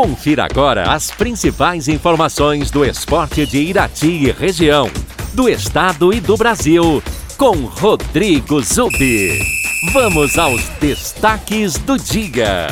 Confira agora as principais informações do esporte de Irati e região, do estado e do Brasil, com Rodrigo Zubi. Vamos aos destaques do dia.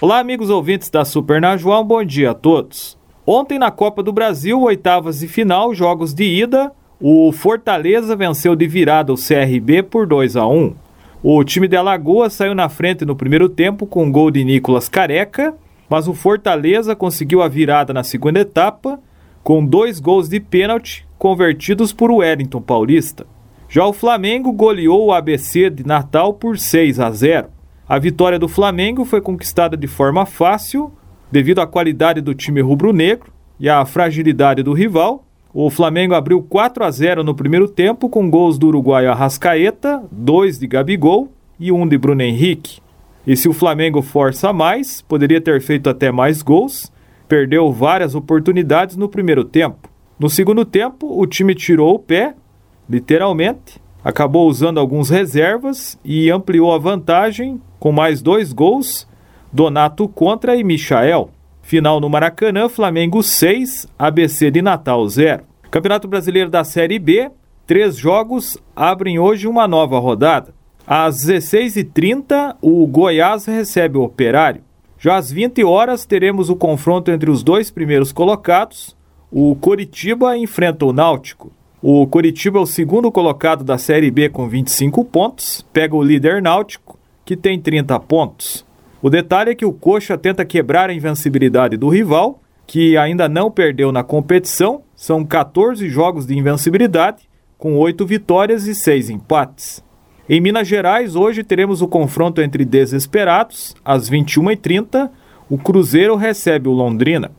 Olá, amigos ouvintes da Super um bom dia a todos. Ontem na Copa do Brasil, oitavas e final, jogos de ida, o Fortaleza venceu de virada o CRB por 2 a 1. O time de Alagoas saiu na frente no primeiro tempo com um gol de Nicolas Careca, mas o Fortaleza conseguiu a virada na segunda etapa com dois gols de pênalti convertidos por Wellington Paulista. Já o Flamengo goleou o ABC de Natal por 6 a 0. A vitória do Flamengo foi conquistada de forma fácil devido à qualidade do time rubro-negro e à fragilidade do rival o Flamengo abriu 4 a 0 no primeiro tempo com gols do uruguaio Arrascaeta, dois de Gabigol e um de Bruno Henrique. E se o Flamengo força mais, poderia ter feito até mais gols, perdeu várias oportunidades no primeiro tempo. No segundo tempo, o time tirou o pé, literalmente, acabou usando alguns reservas e ampliou a vantagem com mais dois gols, Donato contra e Michael. Final no Maracanã, Flamengo 6, ABC de Natal 0. Campeonato Brasileiro da Série B, três jogos abrem hoje uma nova rodada. Às 16h30, o Goiás recebe o Operário. Já às 20 horas teremos o confronto entre os dois primeiros colocados. O Coritiba enfrenta o Náutico. O Coritiba é o segundo colocado da Série B com 25 pontos, pega o líder Náutico, que tem 30 pontos. O detalhe é que o Coxa tenta quebrar a invencibilidade do rival, que ainda não perdeu na competição. São 14 jogos de invencibilidade, com 8 vitórias e 6 empates. Em Minas Gerais, hoje teremos o confronto entre desesperados. Às 21h30, o Cruzeiro recebe o Londrina.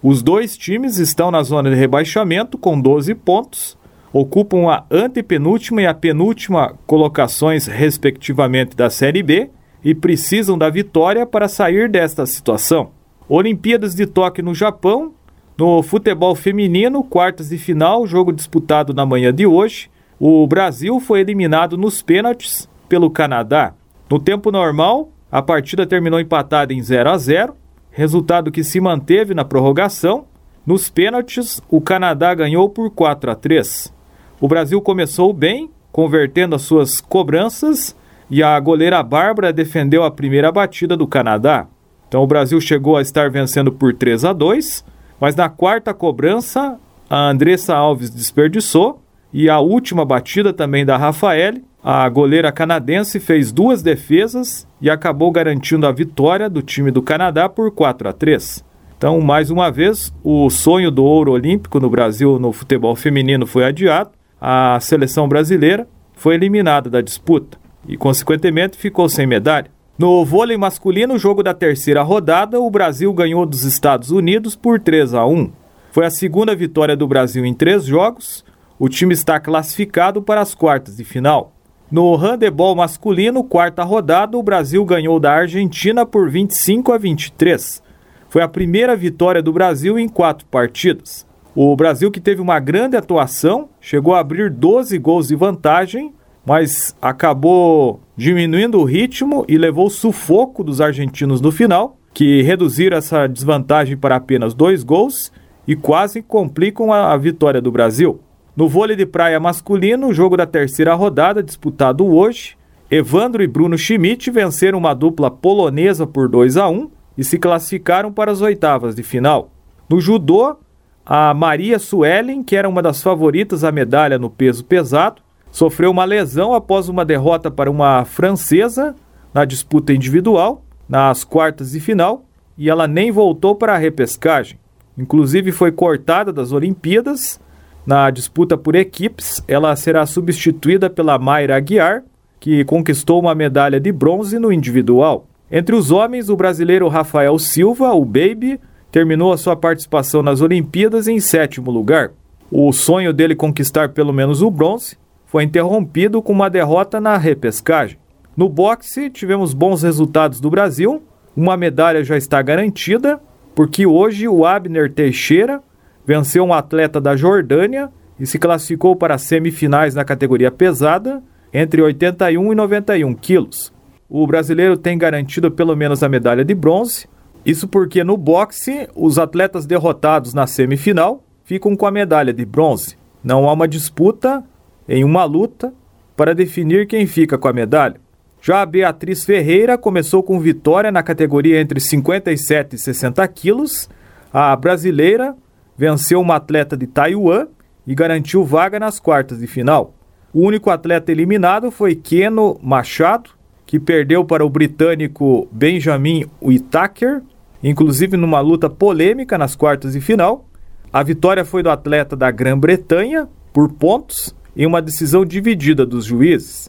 Os dois times estão na zona de rebaixamento com 12 pontos, ocupam a antepenúltima e a penúltima colocações, respectivamente, da Série B e precisam da vitória para sair desta situação. Olimpíadas de Tóquio no Japão, no futebol feminino, quartas de final, jogo disputado na manhã de hoje. O Brasil foi eliminado nos pênaltis pelo Canadá. No tempo normal, a partida terminou empatada em 0 a 0, resultado que se manteve na prorrogação. Nos pênaltis, o Canadá ganhou por 4 a 3. O Brasil começou bem, convertendo as suas cobranças e a goleira Bárbara defendeu a primeira batida do Canadá. Então o Brasil chegou a estar vencendo por 3 a 2, mas na quarta cobrança a Andressa Alves desperdiçou e a última batida também da Rafael, a goleira canadense fez duas defesas e acabou garantindo a vitória do time do Canadá por 4 a 3. Então, mais uma vez, o sonho do ouro olímpico no Brasil no futebol feminino foi adiado. A seleção brasileira foi eliminada da disputa e, consequentemente, ficou sem medalha. No vôlei masculino, jogo da terceira rodada, o Brasil ganhou dos Estados Unidos por 3 a 1. Foi a segunda vitória do Brasil em três jogos. O time está classificado para as quartas de final. No handebol masculino, quarta rodada, o Brasil ganhou da Argentina por 25 a 23. Foi a primeira vitória do Brasil em quatro partidas. O Brasil, que teve uma grande atuação, chegou a abrir 12 gols de vantagem mas acabou diminuindo o ritmo e levou sufoco dos argentinos no final, que reduziram essa desvantagem para apenas dois gols e quase complicam a, a vitória do Brasil. No vôlei de praia masculino, o jogo da terceira rodada, disputado hoje, Evandro e Bruno Schmidt venceram uma dupla polonesa por 2 a 1 e se classificaram para as oitavas de final. No judô, a Maria Suelen, que era uma das favoritas à medalha no peso pesado, sofreu uma lesão após uma derrota para uma francesa na disputa individual, nas quartas de final, e ela nem voltou para a repescagem. Inclusive foi cortada das Olimpíadas. Na disputa por equipes, ela será substituída pela Mayra Aguiar, que conquistou uma medalha de bronze no individual. Entre os homens, o brasileiro Rafael Silva, o Baby, terminou a sua participação nas Olimpíadas em sétimo lugar. O sonho dele conquistar pelo menos o bronze foi interrompido com uma derrota na repescagem. No boxe, tivemos bons resultados do Brasil, uma medalha já está garantida, porque hoje o Abner Teixeira venceu um atleta da Jordânia e se classificou para as semifinais na categoria pesada, entre 81 e 91 quilos. O brasileiro tem garantido pelo menos a medalha de bronze. Isso porque no boxe, os atletas derrotados na semifinal ficam com a medalha de bronze. Não há uma disputa em uma luta para definir quem fica com a medalha. Já a Beatriz Ferreira começou com vitória na categoria entre 57 e 60 quilos. A brasileira venceu uma atleta de Taiwan e garantiu vaga nas quartas de final. O único atleta eliminado foi Keno Machado, que perdeu para o britânico Benjamin Whittaker, inclusive numa luta polêmica nas quartas de final. A vitória foi do atleta da Grã-Bretanha, por pontos, em uma decisão dividida dos juízes.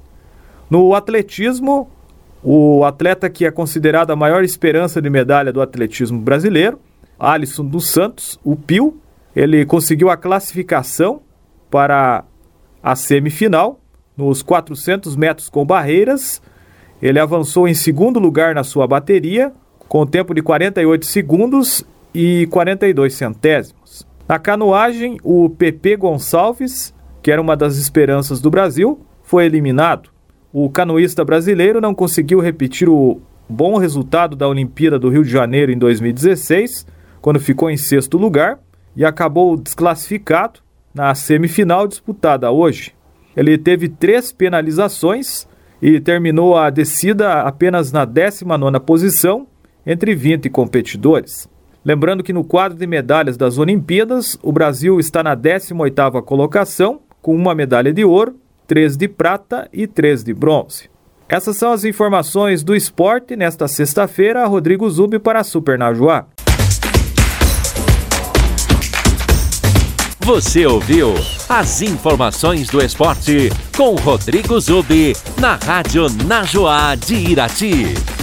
No atletismo, o atleta que é considerado a maior esperança de medalha do atletismo brasileiro, Alisson dos Santos, o Pio, ele conseguiu a classificação para a semifinal nos 400 metros com barreiras. Ele avançou em segundo lugar na sua bateria, com tempo de 48 segundos e 42 centésimos. Na canoagem, o PP Gonçalves, que era uma das esperanças do Brasil, foi eliminado. O canoísta brasileiro não conseguiu repetir o bom resultado da Olimpíada do Rio de Janeiro em 2016, quando ficou em sexto lugar e acabou desclassificado na semifinal disputada hoje. Ele teve três penalizações e terminou a descida apenas na 19ª posição entre 20 competidores. Lembrando que no quadro de medalhas das Olimpíadas, o Brasil está na 18ª colocação, com uma medalha de ouro, três de prata e três de bronze. Essas são as informações do esporte nesta sexta-feira. Rodrigo Zubi para a Super Najuá. Você ouviu as informações do esporte com Rodrigo Zubi na Rádio Najuá de Irati.